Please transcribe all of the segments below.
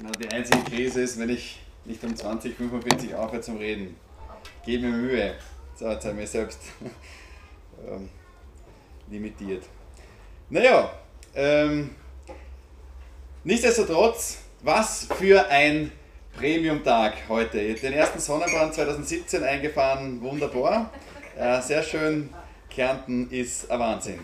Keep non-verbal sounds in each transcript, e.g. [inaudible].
Genau, die einzige Krise ist, wenn ich nicht um 2045 aufhöre zum Reden. Gebe mir Mühe. So, jetzt habe ich mich selbst [laughs] ähm, limitiert. Naja, ähm, nichtsdestotrotz, was für ein Premium-Tag heute. Den ersten Sonnenbrand 2017 eingefahren, wunderbar. Äh, sehr schön, Kärnten ist ein Wahnsinn.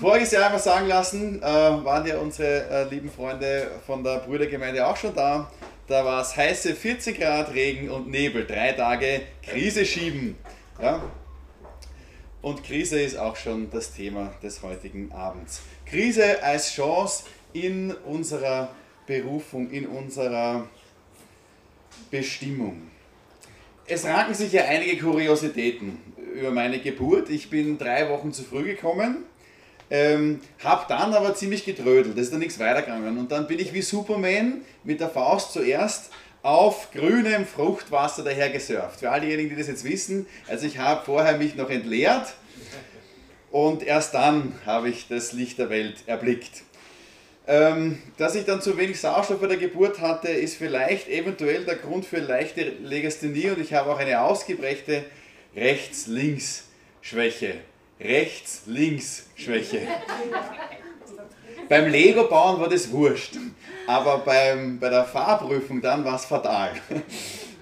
Voriges Jahr einmal sagen lassen, äh, waren ja unsere äh, lieben Freunde von der Brüdergemeinde auch schon da. Da war es heiße 40 Grad, Regen und Nebel, drei Tage Krise schieben. Ja? Und Krise ist auch schon das Thema des heutigen Abends. Krise als Chance in unserer Berufung, in unserer Bestimmung. Es ranken sich ja einige Kuriositäten über meine Geburt. Ich bin drei Wochen zu früh gekommen, ähm, habe dann aber ziemlich getrödelt, das ist dann nichts weitergegangen. Und dann bin ich wie Superman mit der Faust zuerst auf grünem Fruchtwasser daher gesurft. Für all diejenigen, die das jetzt wissen, also ich habe vorher mich noch entleert und erst dann habe ich das Licht der Welt erblickt. Ähm, dass ich dann zu wenig Sauerstoff bei der Geburt hatte, ist vielleicht eventuell der Grund für leichte Legasthenie und ich habe auch eine ausgeprägte Rechts-Links-Schwäche. Rechts-Links-Schwäche. beim Lego-Bauen war das wurscht, aber beim, bei der Fahrprüfung dann war es fatal.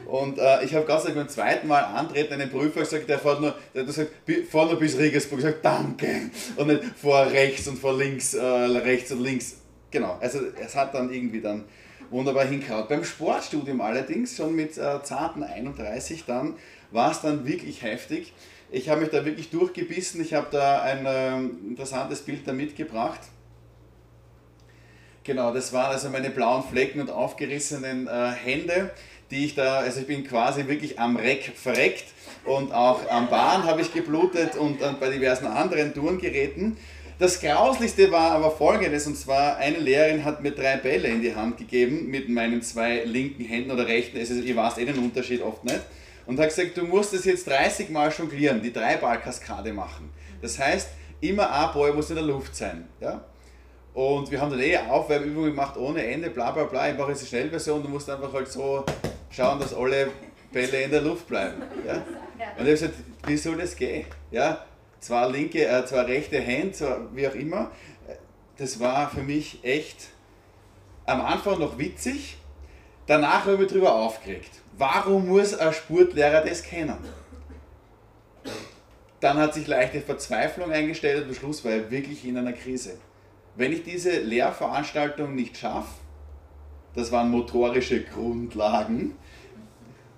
Und äh, ich habe ganz beim zweiten Mal antreten, einen Prüfer gesagt, der fährt nur, der hat gesagt, fahr nur bis Regensburg, ich gesagt, danke. Und nicht vor rechts und vor links, äh, rechts und links genau, also es hat dann irgendwie dann wunderbar hingehauen. Beim Sportstudium allerdings, schon mit äh, zarten 31 dann, war es dann wirklich heftig. Ich habe mich da wirklich durchgebissen, ich habe da ein äh, interessantes Bild da mitgebracht. Genau, das waren also meine blauen Flecken und aufgerissenen äh, Hände, die ich da, also ich bin quasi wirklich am Reck verreckt und auch am Bahn habe ich geblutet und, und bei diversen anderen Tourengeräten. Das Grauslichste war aber folgendes, und zwar eine Lehrerin hat mir drei Bälle in die Hand gegeben mit meinen zwei linken Händen oder rechten, also ihr weißt eh den Unterschied oft nicht, und hat gesagt, du musst das jetzt 30 Mal jonglieren, die Dreiballkaskade machen. Das heißt, immer ein Ball muss in der Luft sein. Ja? Und wir haben dann eh Aufwärmübungen gemacht ohne Ende, bla bla bla. Ich mache jetzt die Schnellversion, du musst einfach halt so schauen, dass alle Bälle in der Luft bleiben. Ja? Und ich habe gesagt, wie soll das gehen? Ja? zwei linke, äh, zwei rechte Hände, zwei, wie auch immer. Das war für mich echt am Anfang noch witzig, danach habe ich mich darüber aufgeregt. Warum muss ein Sportlehrer das kennen? Dann hat sich leichte Verzweiflung eingestellt und am Schluss war ich wirklich in einer Krise. Wenn ich diese Lehrveranstaltung nicht schaffe, das waren motorische Grundlagen,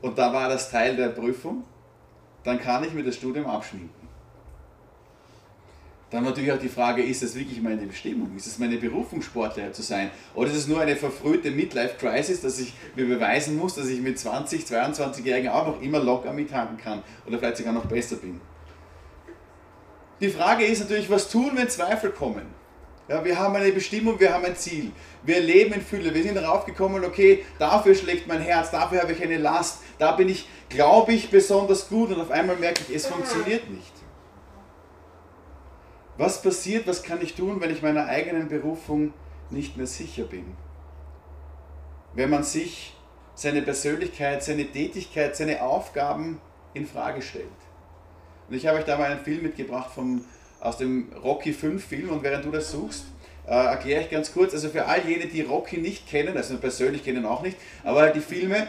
und da war das Teil der Prüfung, dann kann ich mir das Studium abschminken. Dann natürlich auch die Frage, ist das wirklich meine Bestimmung? Ist es meine Berufung, Sportlehrer zu sein? Oder ist es nur eine verfrühte Midlife-Crisis, dass ich mir beweisen muss, dass ich mit 20, 22-Jährigen auch noch immer locker mithalten kann oder vielleicht sogar noch besser bin? Die Frage ist natürlich, was tun, wenn Zweifel kommen? Ja, wir haben eine Bestimmung, wir haben ein Ziel. Wir leben in Fülle. Wir sind darauf gekommen, okay, dafür schlägt mein Herz, dafür habe ich eine Last, da bin ich, glaube ich, besonders gut und auf einmal merke ich, es funktioniert nicht. Was passiert, was kann ich tun, wenn ich meiner eigenen Berufung nicht mehr sicher bin? Wenn man sich seine Persönlichkeit, seine Tätigkeit, seine Aufgaben in Frage stellt. Und ich habe euch da mal einen Film mitgebracht vom, aus dem Rocky 5 Film und während du das suchst, äh, erkläre ich ganz kurz, also für all jene, die Rocky nicht kennen, also persönlich kennen auch nicht, aber die Filme,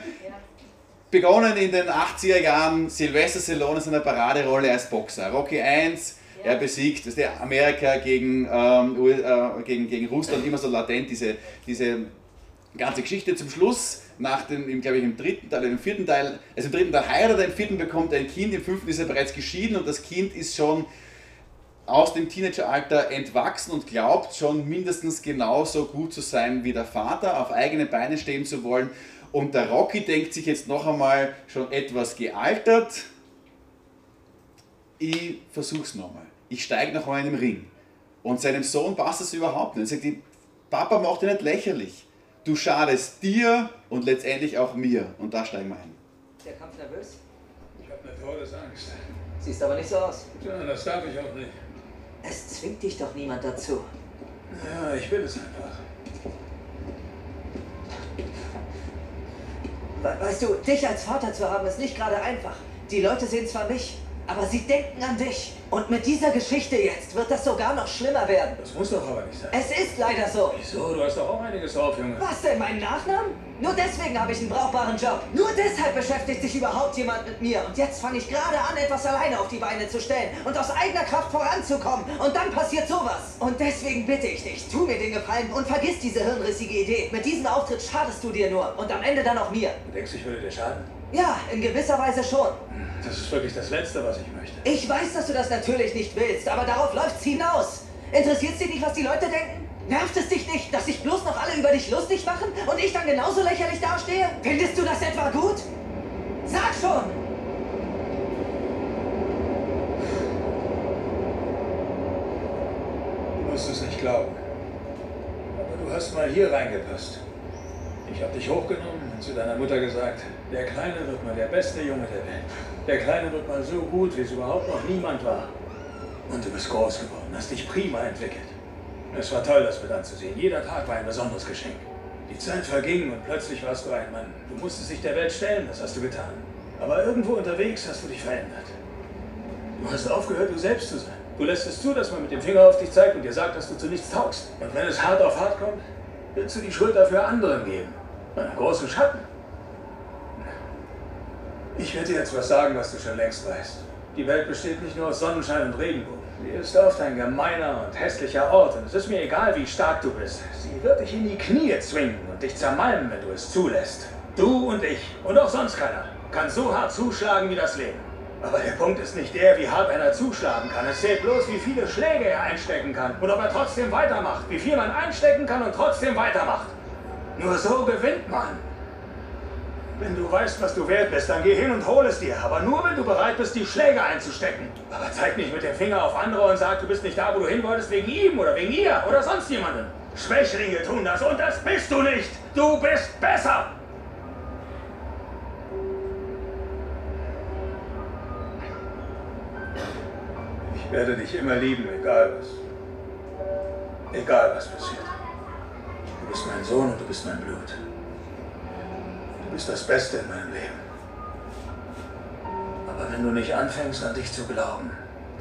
begonnen in den 80er Jahren, Sylvester Stallone ist eine Paraderolle als Boxer. Rocky 1, er besiegt, das der Amerika gegen, ähm, äh, gegen, gegen Russland immer so latent, diese, diese ganze Geschichte. Zum Schluss, nach dem, glaube ich, im dritten Teil, im vierten Teil, also im dritten Teil heiratet im vierten bekommt er ein Kind, im fünften ist er bereits geschieden und das Kind ist schon aus dem Teenageralter entwachsen und glaubt schon mindestens genauso gut zu sein wie der Vater, auf eigene Beine stehen zu wollen. Und der Rocky denkt sich jetzt noch einmal schon etwas gealtert, ich versuch's nochmal ich steige nach einem Ring. Und seinem Sohn passt das überhaupt nicht. Er sagt, Papa macht dich nicht lächerlich. Du schadest dir und letztendlich auch mir. Und da steigen wir ein. Ist der Kampf nervös? Ich habe eine Todesangst. Siehst aber nicht so aus. Ja, das darf ich auch nicht. Es zwingt dich doch niemand dazu. Ja, ich will es einfach. We- Weißt du, dich als Vater zu haben, ist nicht gerade einfach. Die Leute sehen zwar mich, aber sie denken an dich. Und mit dieser Geschichte jetzt wird das sogar noch schlimmer werden. Das muss doch aber nicht sein. Es ist leider so. Wieso? Du hast doch auch einiges drauf, Junge. Was denn, meinen Nachnamen? Nur deswegen habe ich einen brauchbaren Job. Nur deshalb beschäftigt sich überhaupt jemand mit mir. Und jetzt fange ich gerade an, etwas alleine auf die Beine zu stellen und aus eigener Kraft voranzukommen. Und dann passiert sowas. Und deswegen bitte ich dich, tu mir den Gefallen und vergiss diese hirnrissige Idee. Mit diesem Auftritt schadest du dir nur. Und am Ende dann auch mir. Du denkst, ich würde dir schaden? Ja, in gewisser Weise schon. Das ist wirklich das Letzte, was ich möchte. Ich weiß, dass du das natürlich nicht willst, aber darauf läuft's hinaus. Interessiert's dich nicht, was die Leute denken? Nervt es dich nicht, dass sich bloß noch alle über dich lustig machen und ich dann genauso lächerlich dastehe? Findest du das etwa gut? Sag schon! Du musst es nicht glauben. Aber du hast mal hier reingepasst. Ich habe dich hochgenommen zu deiner Mutter gesagt, der Kleine wird mal der beste Junge der Welt. Der Kleine wird mal so gut, wie es überhaupt noch niemand war. Und du bist groß geworden, hast dich prima entwickelt. Es war toll, das mit anzusehen. Jeder Tag war ein besonderes Geschenk. Die Zeit verging und plötzlich warst du ein Mann. Du musstest dich der Welt stellen, das hast du getan. Aber irgendwo unterwegs hast du dich verändert. Du hast aufgehört, du selbst zu sein. Du lässt es zu, dass man mit dem Finger auf dich zeigt und dir sagt, dass du zu nichts taugst. Und wenn es hart auf hart kommt, willst du die Schuld dafür anderen geben. Einen großen Schatten. Ich werde dir jetzt was sagen, was du schon längst weißt. Die Welt besteht nicht nur aus Sonnenschein und Regenbogen. Sie ist oft ein gemeiner und hässlicher Ort und es ist mir egal, wie stark du bist. Sie wird dich in die Knie zwingen und dich zermalmen, wenn du es zulässt. Du und ich und auch sonst keiner kann so hart zuschlagen wie das Leben. Aber der Punkt ist nicht der, wie hart einer zuschlagen kann. Es zählt bloß, wie viele Schläge er einstecken kann und ob er trotzdem weitermacht. Wie viel man einstecken kann und trotzdem weitermacht. Nur so gewinnt man. Wenn du weißt, was du wert bist, dann geh hin und hol es dir. Aber nur, wenn du bereit bist, die Schläge einzustecken. Aber zeig nicht mit dem Finger auf andere und sag, du bist nicht da, wo du hin wolltest, wegen ihm oder wegen ihr oder sonst jemandem. Schwächlinge tun das und das bist du nicht. Du bist besser. Ich werde dich immer lieben, egal was. Egal was passiert. Du bist mein Sohn und du bist mein Blut. Du bist das Beste in meinem Leben. Aber wenn du nicht anfängst, an dich zu glauben,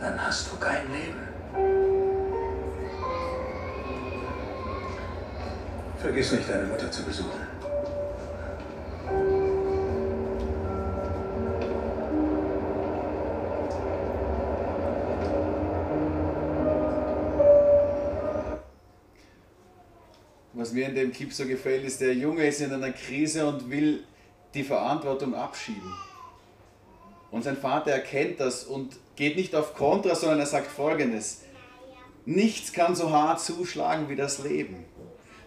dann hast du kein Leben. Vergiss nicht, deine Mutter zu besuchen. Was mir in dem Clip so gefällt, ist, der Junge ist in einer Krise und will die Verantwortung abschieben. Und sein Vater erkennt das und geht nicht auf Kontra, sondern er sagt folgendes. Nichts kann so hart zuschlagen wie das Leben.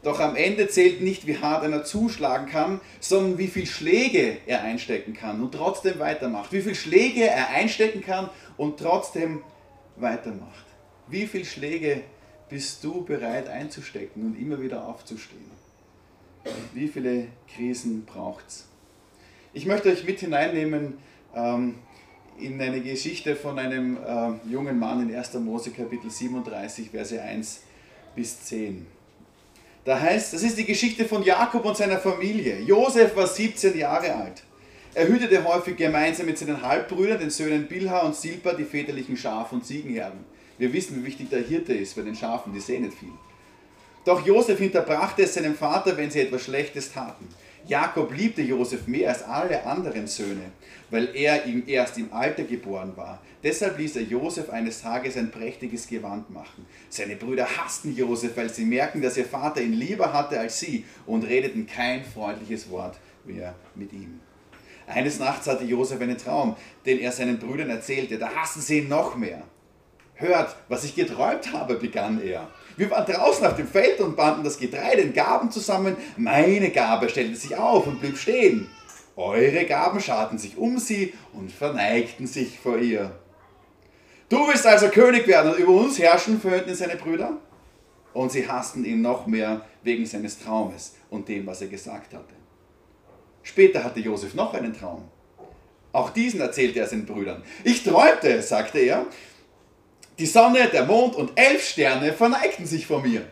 Doch am Ende zählt nicht, wie hart einer zuschlagen kann, sondern wie viel Schläge er einstecken kann und trotzdem weitermacht. Wie viel Schläge er einstecken kann und trotzdem weitermacht. Wie viel Schläge bist du bereit einzustecken und immer wieder aufzustehen? Wie viele Krisen braucht es? Ich möchte euch mit hineinnehmen ähm, in eine Geschichte von einem äh, jungen Mann in 1. Mose Kapitel 37, Verse 1 bis 10. Da heißt, das ist die Geschichte von Jakob und seiner Familie. Josef war 17 Jahre alt. Er hütete häufig gemeinsam mit seinen Halbbrüdern, den Söhnen Bilha und Silpa, die väterlichen Schaf- und Ziegenherden. Wir wissen, wie wichtig der Hirte ist bei den Schafen, die sehen nicht viel. Doch Josef hinterbrachte es seinem Vater, wenn sie etwas Schlechtes taten. Jakob liebte Josef mehr als alle anderen Söhne, weil er ihm erst im Alter geboren war. Deshalb ließ er Josef eines Tages ein prächtiges Gewand machen. Seine Brüder hassten Josef, weil sie merken, dass ihr Vater ihn lieber hatte als sie und redeten kein freundliches Wort mehr mit ihm. Eines Nachts hatte Josef einen Traum, den er seinen Brüdern erzählte. Da hassen sie ihn noch mehr. Hört, was ich geträumt habe, begann er. Wir waren draußen auf dem Feld und banden das Getreide in Gaben zusammen. Meine Gabe stellte sich auf und blieb stehen. Eure Gaben scharten sich um sie und verneigten sich vor ihr. Du willst also König werden und über uns herrschen, verhörten seine Brüder. Und sie hassten ihn noch mehr wegen seines Traumes und dem, was er gesagt hatte. Später hatte Josef noch einen Traum. Auch diesen erzählte er seinen Brüdern. Ich träumte, sagte er, die Sonne, der Mond und elf Sterne verneigten sich vor mir.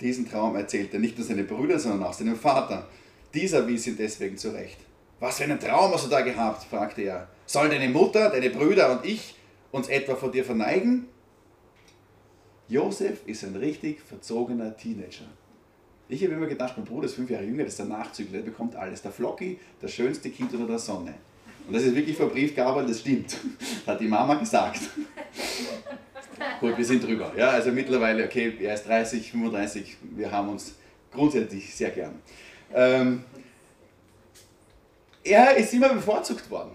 Diesen Traum erzählte nicht nur seine Brüder, sondern auch seinem Vater. Dieser wies ihn deswegen zurecht. Was für einen Traum hast du da gehabt? fragte er. Sollen deine Mutter, deine Brüder und ich uns etwa vor dir verneigen? Josef ist ein richtig verzogener Teenager. Ich habe immer gedacht, mein Bruder ist fünf Jahre jünger, das ist der Nachzügler, der bekommt alles. Der Flocky, das schönste Kind unter der Sonne. Und das ist wirklich vor Briefgabe, das stimmt. [laughs] Hat die Mama gesagt. [laughs] Gut, wir sind drüber. Ja, also mittlerweile, okay, er ist 30, 35, wir haben uns grundsätzlich sehr gern. Ähm, er ist immer bevorzugt worden.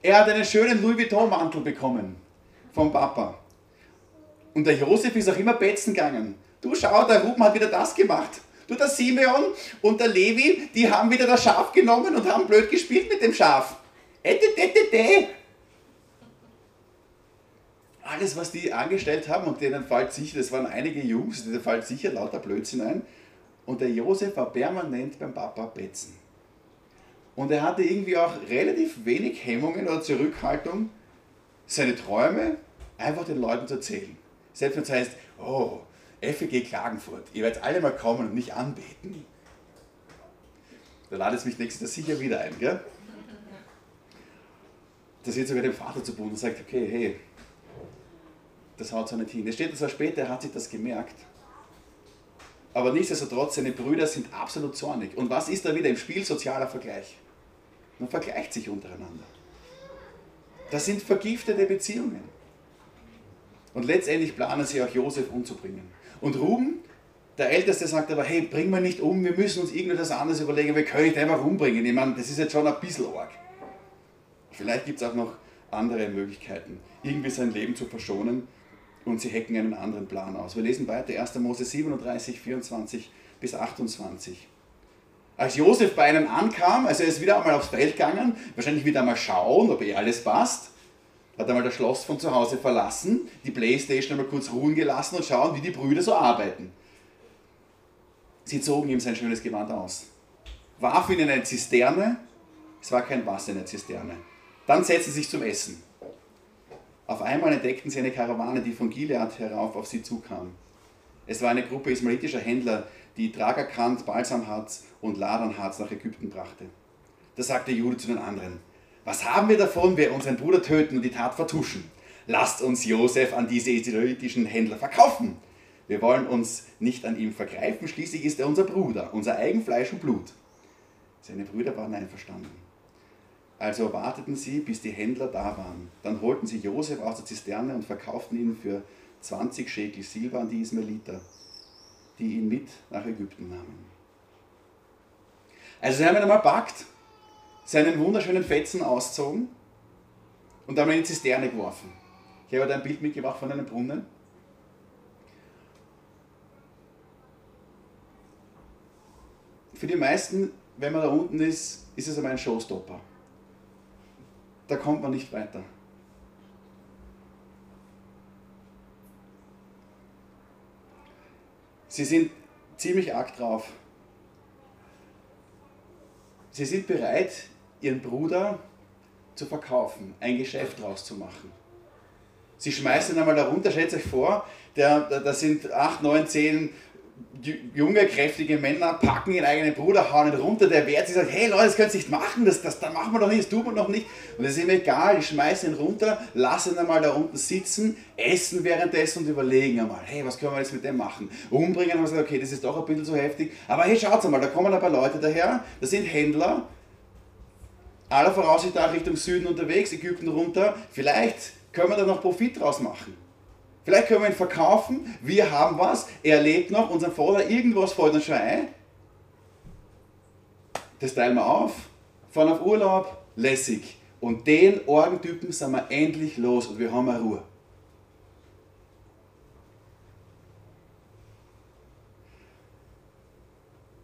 Er hat einen schönen Louis Vuitton-Mantel bekommen vom Papa. Und der Josef ist auch immer betzen gegangen. Du schau, der Ruben hat wieder das gemacht. Du, der Simeon und der Levi, die haben wieder das Schaf genommen und haben blöd gespielt mit dem Schaf. Ättetätete. Alles, was die angestellt haben, und denen fällt sicher, das waren einige Jungs, denen fällt sicher lauter Blödsinn ein. Und der Josef war permanent beim Papa betzen. Und er hatte irgendwie auch relativ wenig Hemmungen oder Zurückhaltung, seine Träume einfach den Leuten zu erzählen. Selbst wenn es heißt, oh, FEG Klagenfurt, ihr werdet alle mal kommen und mich anbeten. Da ladet es mich nächstes Jahr sicher wieder ein, gell? Das wird sogar dem Vater zu tun und sagt, okay, hey, das haut so nicht hin. Es steht zwar später, er hat sich das gemerkt. Aber nichtsdestotrotz, seine Brüder sind absolut zornig. Und was ist da wieder im Spiel? Sozialer Vergleich. Man vergleicht sich untereinander. Das sind vergiftete Beziehungen. Und letztendlich planen sie auch Josef umzubringen. Und Ruben, der Älteste, sagt aber, hey, bring mal nicht um, wir müssen uns irgendetwas anderes überlegen, wir können nicht einfach umbringen. Ich meine, das ist jetzt schon ein bisschen arg. Vielleicht gibt es auch noch andere Möglichkeiten, irgendwie sein Leben zu verschonen und sie hacken einen anderen Plan aus. Wir lesen weiter 1. Mose 37, 24 bis 28. Als Josef bei ihnen ankam, also er ist wieder einmal aufs Feld gegangen, wahrscheinlich wieder einmal schauen, ob eh alles passt, hat einmal das Schloss von zu Hause verlassen, die Playstation einmal kurz ruhen gelassen und schauen, wie die Brüder so arbeiten. Sie zogen ihm sein schönes Gewand aus, warfen ihn in eine Zisterne, es war kein Wasser in der Zisterne. Dann setzten sie sich zum Essen. Auf einmal entdeckten sie eine Karawane, die von Gilead herauf auf sie zukam. Es war eine Gruppe ismaelitischer Händler, die Tragerkant, Balsamharz und Ladernharz nach Ägypten brachte. Da sagte Jude zu den anderen, was haben wir davon, wir unseren Bruder töten und die Tat vertuschen? Lasst uns Josef an diese israelitischen Händler verkaufen. Wir wollen uns nicht an ihm vergreifen, schließlich ist er unser Bruder, unser Eigenfleisch und Blut. Seine Brüder waren einverstanden. Also warteten sie, bis die Händler da waren. Dann holten sie Josef aus der Zisterne und verkauften ihn für 20 Schekel Silber an die Ismaeliter, die ihn mit nach Ägypten nahmen. Also sie haben ihn einmal packt, seinen wunderschönen Fetzen ausgezogen und dann in die Zisterne geworfen. Ich habe ein Bild mitgebracht von einem Brunnen. Für die meisten, wenn man da unten ist, ist es einmal ein Showstopper da kommt man nicht weiter. Sie sind ziemlich arg drauf. Sie sind bereit, ihren Bruder zu verkaufen, ein Geschäft draus zu machen. Sie schmeißen einmal da runter, stellt euch vor, da sind 8, 9, 10 junge, kräftige Männer packen ihren eigenen Bruder, hauen ihn runter, der wehrt sich, sagt, hey Leute, das könnt ihr nicht machen, das, das, das machen wir doch nicht, das tut man doch nicht. Und es ist ihm egal, ich schmeiße ihn runter, lasse ihn einmal da unten sitzen, essen währenddessen und überlegen einmal, hey, was können wir jetzt mit dem machen? Umbringen, und sagen, okay, das ist doch ein bisschen zu heftig, aber hey, schaut mal, da kommen ein paar Leute daher, das sind Händler, aller Voraussicht nach Richtung Süden unterwegs, Ägypten runter, vielleicht können wir da noch Profit draus machen. Vielleicht können wir ihn verkaufen, wir haben was, er lebt noch, unser Vater, irgendwas fällt uns schon ein. Das teilen wir auf, fahren auf Urlaub, lässig. Und den Orgentypen sind wir endlich los und wir haben eine Ruhe.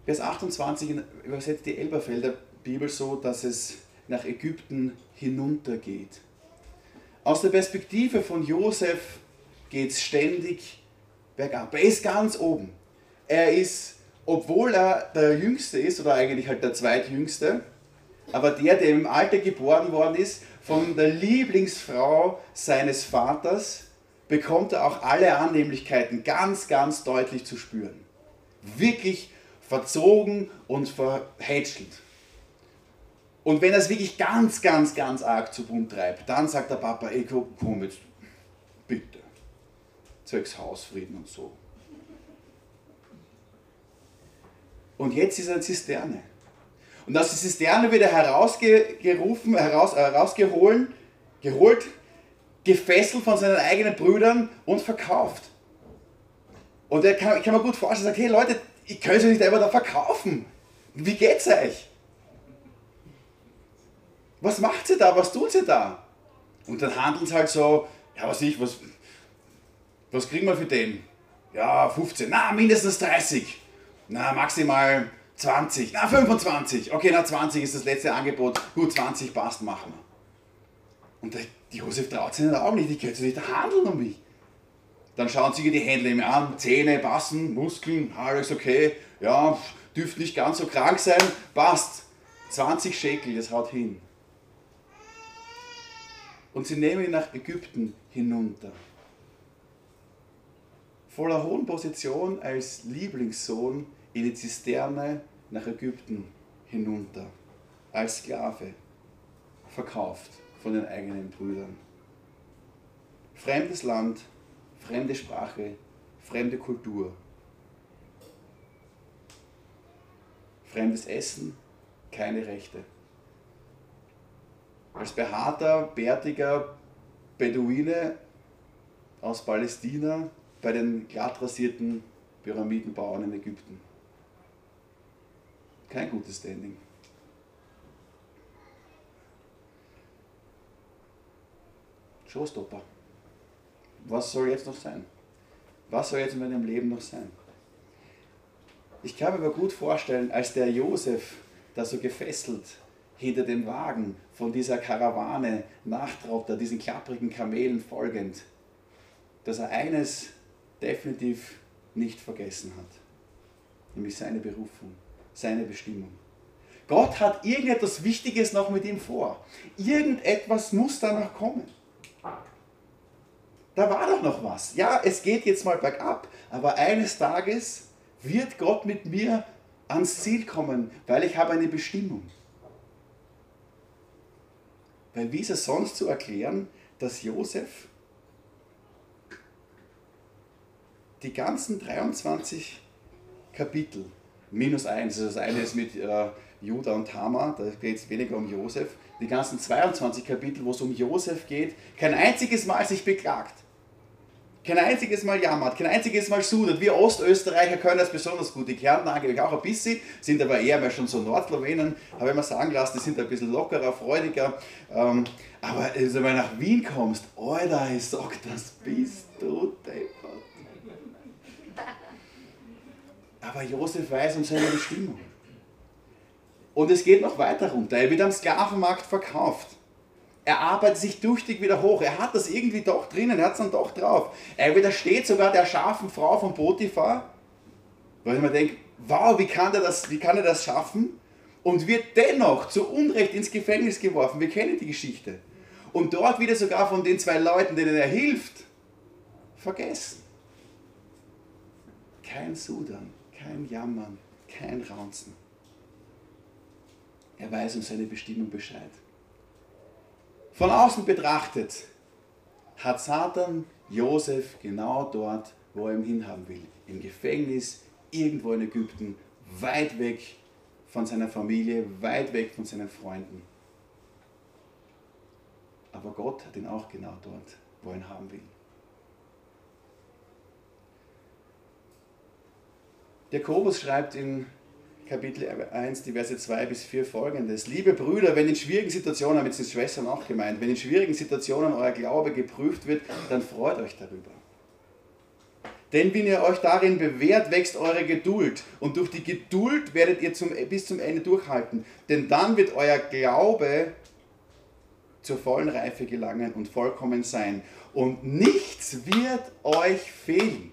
Vers 28 übersetzt die Elberfelder Bibel so, dass es nach Ägypten hinuntergeht. Aus der Perspektive von Josef geht es ständig bergab. Er ist ganz oben. Er ist, obwohl er der Jüngste ist, oder eigentlich halt der Zweitjüngste, aber der, der im Alter geboren worden ist, von der Lieblingsfrau seines Vaters, bekommt er auch alle Annehmlichkeiten ganz, ganz deutlich zu spüren. Wirklich verzogen und verhätschelt. Und wenn er es wirklich ganz, ganz, ganz arg zu bunt treibt, dann sagt der Papa, ey, komm jetzt, bitte, zwecks Hausfrieden und so. Und jetzt ist er eine Zisterne. Und aus der Zisterne wird er herausgerufen, heraus, äh, herausgeholt, geholt, gefesselt von seinen eigenen Brüdern und verkauft. Und er kann, ich kann mir gut vorstellen, sagt, hey Leute, ich kann es nicht einfach da verkaufen. Wie geht's euch? Was macht sie da? Was tut sie da? Und dann handeln sie halt so, ja was ich, was, was kriegen wir für den? Ja, 15, na mindestens 30, na maximal 20, na 25, okay, na 20 ist das letzte Angebot, gut 20 passt, machen wir. Und der Josef traut sich in den Augen nicht, ich könnte nicht handeln um mich. Dann schauen sich die Händler mir an, Zähne passen, Muskeln, alles okay, ja, dürfte nicht ganz so krank sein, passt. 20 Schekel, das haut hin. Und sie nehmen ihn nach Ägypten hinunter. Voller hohen Position als Lieblingssohn in die Zisterne nach Ägypten hinunter. Als Sklave. Verkauft von den eigenen Brüdern. Fremdes Land, fremde Sprache, fremde Kultur. Fremdes Essen, keine Rechte. Als behaarter, bärtiger Beduine aus Palästina bei den glatt rasierten Pyramidenbauern in Ägypten. Kein gutes Standing. Showstopper. Was soll jetzt noch sein? Was soll jetzt in meinem Leben noch sein? Ich kann mir aber gut vorstellen, als der Josef da so gefesselt hinter dem Wagen von dieser Karawane nachtraut, diesen klapprigen Kamelen folgend, dass er eines definitiv nicht vergessen hat, nämlich seine Berufung, seine Bestimmung. Gott hat irgendetwas Wichtiges noch mit ihm vor. Irgendetwas muss da noch kommen da war doch noch was. Ja, es geht jetzt mal bergab, aber eines Tages wird Gott mit mir ans Ziel kommen, weil ich habe eine Bestimmung. Weil wie ist es sonst zu erklären, dass Josef die ganzen 23 Kapitel, minus eins, also das eine ist mit äh, Judah und Tamar, da geht es weniger um Josef, die ganzen 22 Kapitel, wo es um Josef geht, kein einziges Mal sich beklagt kein einziges Mal jammert, kein einziges Mal sudert. Wir Ostösterreicher können das besonders gut. Die Kärntner eigentlich auch ein bisschen, sind aber eher mal schon so Nordslowenen, habe ich mir sagen lassen, die sind ein bisschen lockerer, freudiger. Ähm, aber also, wenn du nach Wien kommst, Alter, ich sag, das bist du deppert. Aber Josef weiß um seine Bestimmung. Und es geht noch weiter runter. Er wird am Sklavenmarkt verkauft. Er arbeitet sich tüchtig wieder hoch. Er hat das irgendwie doch drinnen, er hat es dann doch drauf. Er widersteht sogar der scharfen Frau von Potiphar, weil ich mir denke, wow, wie kann, der das, wie kann er das schaffen? Und wird dennoch zu Unrecht ins Gefängnis geworfen. Wir kennen die Geschichte. Und dort wieder sogar von den zwei Leuten, denen er hilft, vergessen. Kein Sudern, kein Jammern, kein Raunzen. Er weiß um seine Bestimmung Bescheid. Von außen betrachtet hat Satan Josef genau dort, wo er ihn hinhaben will. Im Gefängnis, irgendwo in Ägypten, weit weg von seiner Familie, weit weg von seinen Freunden. Aber Gott hat ihn auch genau dort, wo er ihn haben will. Jakobus schreibt in Kapitel 1, die Verse 2 bis 4 folgendes. Liebe Brüder, wenn in schwierigen Situationen, damit sind Schwestern auch gemeint, wenn in schwierigen Situationen euer Glaube geprüft wird, dann freut euch darüber. Denn wenn ihr euch darin bewährt, wächst eure Geduld. Und durch die Geduld werdet ihr zum, bis zum Ende durchhalten. Denn dann wird euer Glaube zur vollen Reife gelangen und vollkommen sein. Und nichts wird euch fehlen.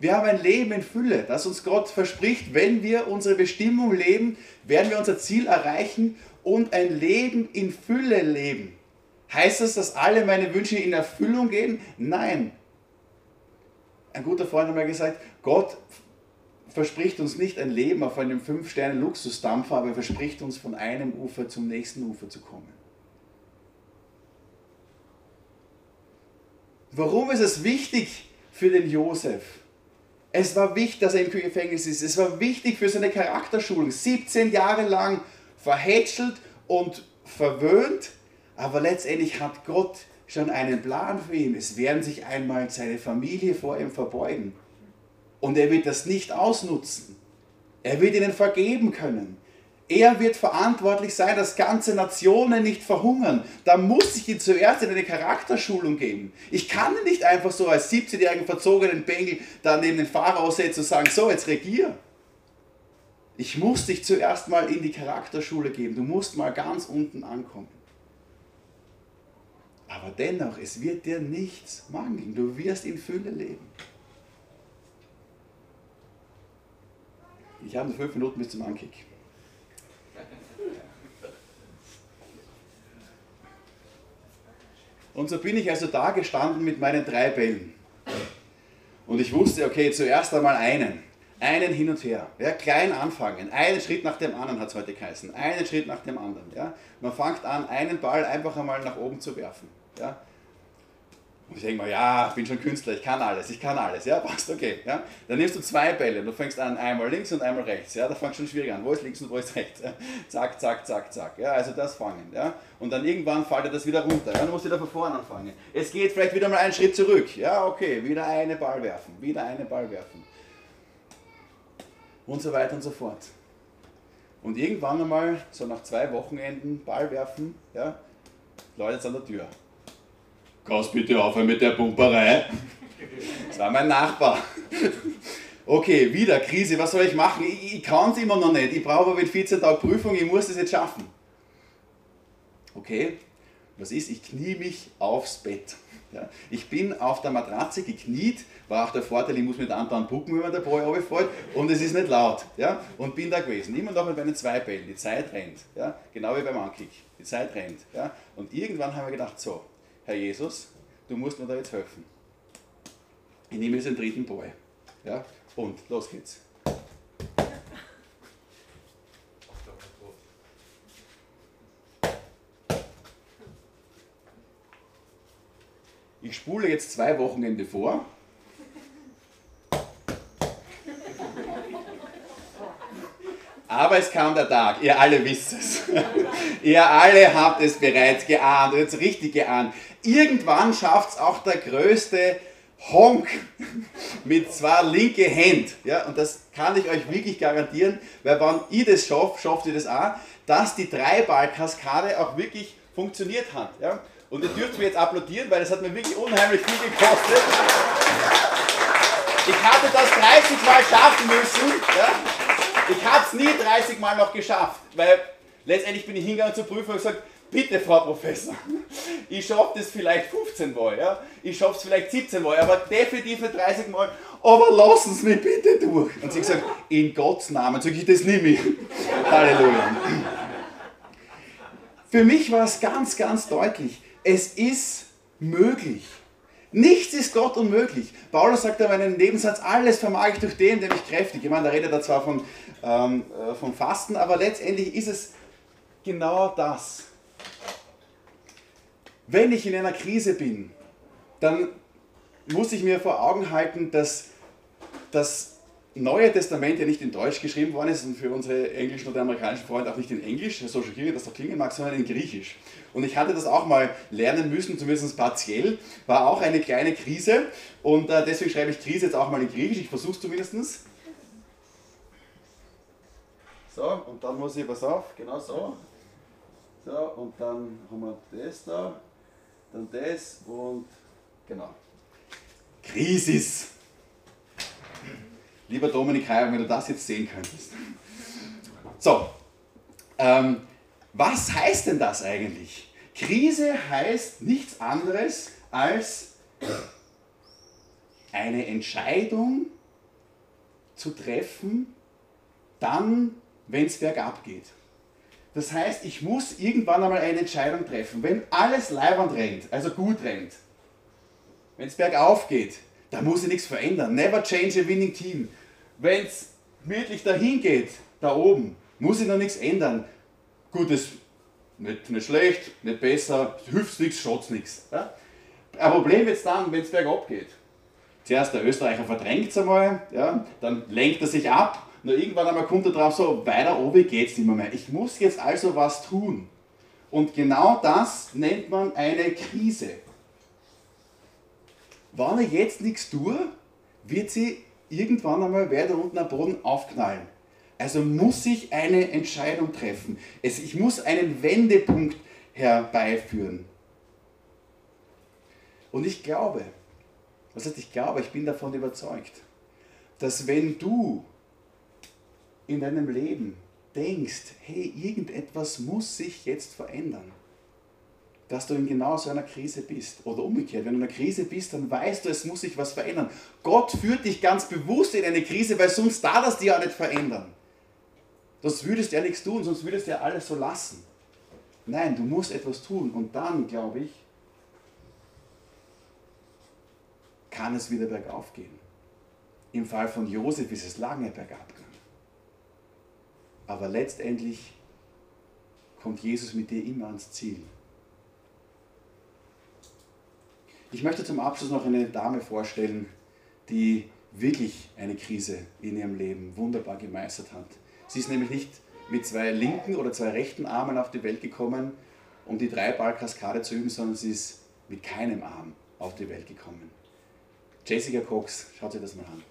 Wir haben ein Leben in Fülle, das uns Gott verspricht. Wenn wir unsere Bestimmung leben, werden wir unser Ziel erreichen und ein Leben in Fülle leben. Heißt das, dass alle meine Wünsche in Erfüllung gehen? Nein. Ein guter Freund hat mir gesagt, Gott verspricht uns nicht ein Leben auf einem 5-Sterne-Luxusdampfer, aber er verspricht uns von einem Ufer zum nächsten Ufer zu kommen. Warum ist es wichtig für den Josef? Es war wichtig, dass er im Gefängnis ist. Es war wichtig für seine Charakterschulung. 17 Jahre lang verhätschelt und verwöhnt, aber letztendlich hat Gott schon einen Plan für ihn. Es werden sich einmal seine Familie vor ihm verbeugen. Und er wird das nicht ausnutzen. Er wird ihnen vergeben können. Er wird verantwortlich sein, dass ganze Nationen nicht verhungern. Da muss ich ihn zuerst in eine Charakterschulung geben. Ich kann ihn nicht einfach so als 17-jährigen verzogenen Bengel da neben den Pharao setzen und sagen, so, jetzt regier. Ich muss dich zuerst mal in die Charakterschule geben. Du musst mal ganz unten ankommen. Aber dennoch, es wird dir nichts mangeln. Du wirst in Fülle leben. Ich habe nur fünf Minuten bis zum Ankick. Und so bin ich also da gestanden mit meinen drei Bällen. Und ich wusste, okay, zuerst einmal einen. Einen hin und her. Ja, klein anfangen. Einen Schritt nach dem anderen hat es heute geheißen. Einen Schritt nach dem anderen. Ja. Man fängt an, einen Ball einfach einmal nach oben zu werfen. Ja. Und ich denke mal, ja, ich bin schon Künstler, ich kann alles, ich kann alles, ja, passt, okay. Ja. Dann nimmst du zwei Bälle, du fängst an, einmal links und einmal rechts, ja, da fängt schon schwierig an, wo ist links und wo ist rechts, ja. zack, zack, zack, zack, ja, also das fangen, ja. Und dann irgendwann fällt dir das wieder runter, ja, dann musst du wieder von vorne anfangen. Es geht vielleicht wieder mal einen Schritt zurück, ja, okay, wieder eine Ball werfen, wieder eine Ball werfen. Und so weiter und so fort. Und irgendwann einmal, so nach zwei Wochenenden, Ball werfen, ja, läutet es an der Tür. Kannst bitte aufhören mit der Pumperei? Das war mein Nachbar. Okay, wieder Krise, was soll ich machen? Ich, ich kann es immer noch nicht. Ich brauche aber 14 Tage Prüfung, ich muss es jetzt schaffen. Okay, was ist? Ich knie mich aufs Bett. Ja, ich bin auf der Matratze gekniet, war auch der Vorteil, ich muss mit anderen pucken, wenn man der Boy runterfällt und es ist nicht laut. Ja, und bin da gewesen. Immer noch mit meinen zwei Bällen. Die Zeit rennt. Ja, genau wie beim Ankick. Die Zeit rennt. Ja, und irgendwann haben wir gedacht, so, Herr Jesus, du musst mir da jetzt helfen. Ich nehme jetzt den dritten Boy. Ja? Und los geht's. Ich spule jetzt zwei Wochenende vor. Aber es kam der Tag, ihr alle wisst es. [laughs] ihr alle habt es bereits geahnt, jetzt richtig geahnt. Irgendwann schafft es auch der größte Honk mit zwei linke Händen. Ja, und das kann ich euch wirklich garantieren, weil wenn ich das schaffe, schafft ihr das auch, dass die Dreiballkaskade auch wirklich funktioniert hat. Ja. Und ihr dürft mir jetzt applaudieren, weil das hat mir wirklich unheimlich viel gekostet. Ich hatte das 30 Mal schaffen müssen. Ja. Ich habe es nie 30 Mal noch geschafft, weil letztendlich bin ich hingegangen zur Prüfung und gesagt, bitte Frau Professor, ich schaffe das vielleicht 15 Mal, ja? ich schaffe es vielleicht 17 Mal, aber definitiv nicht 30 Mal, aber lassen Sie mich bitte durch. Und sie gesagt, in Gottes Namen sage ich das nicht mehr. Halleluja. Für mich war es ganz, ganz deutlich, es ist möglich. Nichts ist Gott unmöglich. Paulus sagt aber in einem Nebensatz, alles vermag ich durch den, der mich kräftig. Ich meine, da redet er zwar von, ähm, äh, vom Fasten, aber letztendlich ist es genau das. Wenn ich in einer Krise bin, dann muss ich mir vor Augen halten, dass das Neue Testament ja nicht in Deutsch geschrieben worden ist und für unsere englischen oder amerikanischen Freunde auch nicht in Englisch, so schockierend das doch klingen mag, sondern in Griechisch. Und ich hatte das auch mal lernen müssen, zumindest partiell, war auch eine kleine Krise und äh, deswegen schreibe ich Krise jetzt auch mal in Griechisch, ich versuche es zumindest. So, und dann muss ich, pass auf, genau so. So, und dann haben wir das da, dann das und genau. Krisis. Lieber Dominik Heyer, wenn du das jetzt sehen könntest. So, ähm, was heißt denn das eigentlich? Krise heißt nichts anderes als eine Entscheidung zu treffen, dann, wenn es bergab geht. Das heißt, ich muss irgendwann einmal eine Entscheidung treffen. Wenn alles leibend rennt, also gut rennt, wenn es bergauf geht, da muss ich nichts verändern. Never change a winning team. Wenn es gemütlich dahin geht, da oben, muss ich noch nichts ändern. Gut, das nicht, nicht schlecht, nicht besser, hilft nichts, schaut nichts. Ja? Ein Problem jetzt dann, wenn es bergab geht. Zuerst der Österreicher verdrängt es einmal, ja, dann lenkt er sich ab, nur irgendwann einmal kommt er drauf, so weiter oben geht es nicht mehr, mehr. Ich muss jetzt also was tun. Und genau das nennt man eine Krise. Wenn ich jetzt nichts tue, wird sie irgendwann einmal weiter unten am Boden aufknallen. Also muss ich eine Entscheidung treffen. ich muss einen Wendepunkt herbeiführen. Und ich glaube, was heißt ich glaube, ich bin davon überzeugt, dass wenn du in deinem Leben denkst, hey, irgendetwas muss sich jetzt verändern, dass du in genau so einer Krise bist. Oder umgekehrt, wenn du in einer Krise bist, dann weißt du, es muss sich was verändern. Gott führt dich ganz bewusst in eine Krise, weil sonst da das dir ja nicht verändern. Das würdest du ja nichts tun, sonst würdest du ja alles so lassen. Nein, du musst etwas tun und dann, glaube ich, kann es wieder bergauf gehen. Im Fall von Josef ist es lange bergab gegangen. Aber letztendlich kommt Jesus mit dir immer ans Ziel. Ich möchte zum Abschluss noch eine Dame vorstellen, die wirklich eine Krise in ihrem Leben wunderbar gemeistert hat. Sie ist nämlich nicht mit zwei linken oder zwei rechten Armen auf die Welt gekommen, um die Dreiballkaskade zu üben, sondern sie ist mit keinem Arm auf die Welt gekommen. Jessica Cox, schaut sich das mal an.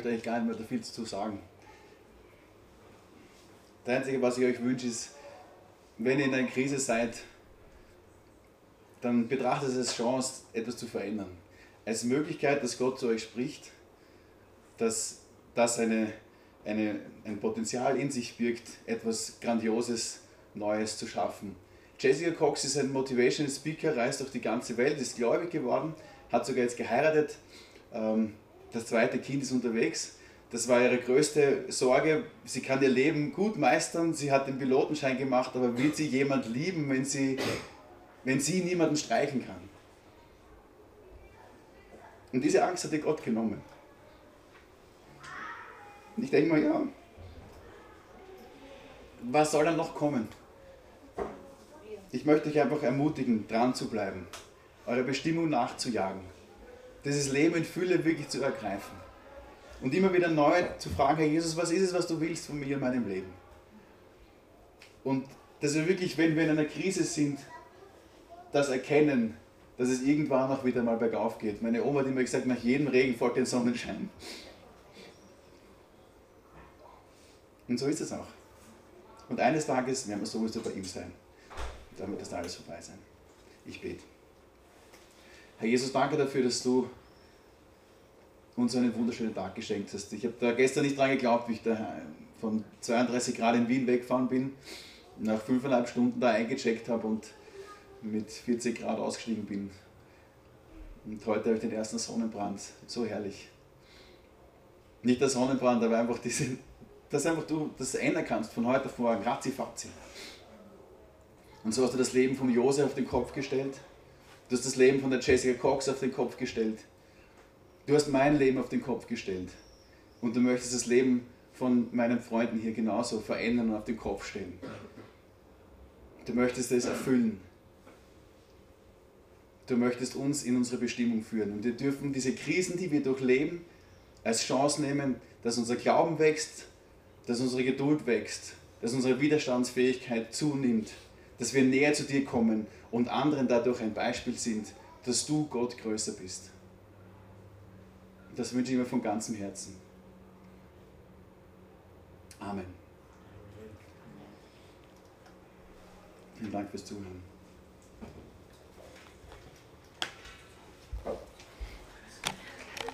Gar nicht mehr da viel zu sagen. Das Einzige, was ich euch wünsche, ist, wenn ihr in einer Krise seid, dann betrachtet es als Chance, etwas zu verändern. Als Möglichkeit, dass Gott zu euch spricht, dass das eine, eine, ein Potenzial in sich birgt, etwas Grandioses, Neues zu schaffen. Jessica Cox ist ein Motivational Speaker, reist durch die ganze Welt, ist gläubig geworden, hat sogar jetzt geheiratet. Ähm, das zweite Kind ist unterwegs. Das war ihre größte Sorge. Sie kann ihr Leben gut meistern. Sie hat den Pilotenschein gemacht, aber wird sie jemand lieben, wenn sie, wenn sie niemanden streichen kann? Und diese Angst hat ihr Gott genommen. Und ich denke mal, ja, was soll dann noch kommen? Ich möchte euch einfach ermutigen, dran zu bleiben, eurer Bestimmung nachzujagen, dieses Leben in Fülle wirklich zu ergreifen. Und immer wieder neu zu fragen, Herr Jesus, was ist es, was du willst von mir in meinem Leben? Und dass wir wirklich, wenn wir in einer Krise sind, das erkennen, dass es irgendwann auch wieder mal bergauf geht. Meine Oma hat immer gesagt, nach jedem Regen folgt ein Sonnenschein. Und so ist es auch. Und eines Tages werden wir sowieso bei ihm sein. Damit ist alles vorbei sein. Ich bete. Herr Jesus, danke dafür, dass du uns einen wunderschönen Tag geschenkt hast. Ich habe da gestern nicht dran geglaubt, wie ich da von 32 Grad in Wien weggefahren bin, nach fünfeinhalb Stunden da eingecheckt habe und mit 40 Grad ausgestiegen bin. Und heute habe ich den ersten Sonnenbrand. So herrlich. Nicht der Sonnenbrand, aber einfach diese, dass einfach du das ändern kannst von heute auf morgen, ratzi fatzi. Und so hast du das Leben von Josef auf den Kopf gestellt. Du hast das Leben von der Jessica Cox auf den Kopf gestellt. Du hast mein Leben auf den Kopf gestellt. Und du möchtest das Leben von meinen Freunden hier genauso verändern und auf den Kopf stellen. Du möchtest es erfüllen. Du möchtest uns in unsere Bestimmung führen. Und wir dürfen diese Krisen, die wir durchleben, als Chance nehmen, dass unser Glauben wächst, dass unsere Geduld wächst, dass unsere Widerstandsfähigkeit zunimmt, dass wir näher zu dir kommen und anderen dadurch ein Beispiel sind, dass du Gott größer bist. Das wünsche ich mir von ganzem Herzen. Amen. Vielen Dank fürs Zuhören.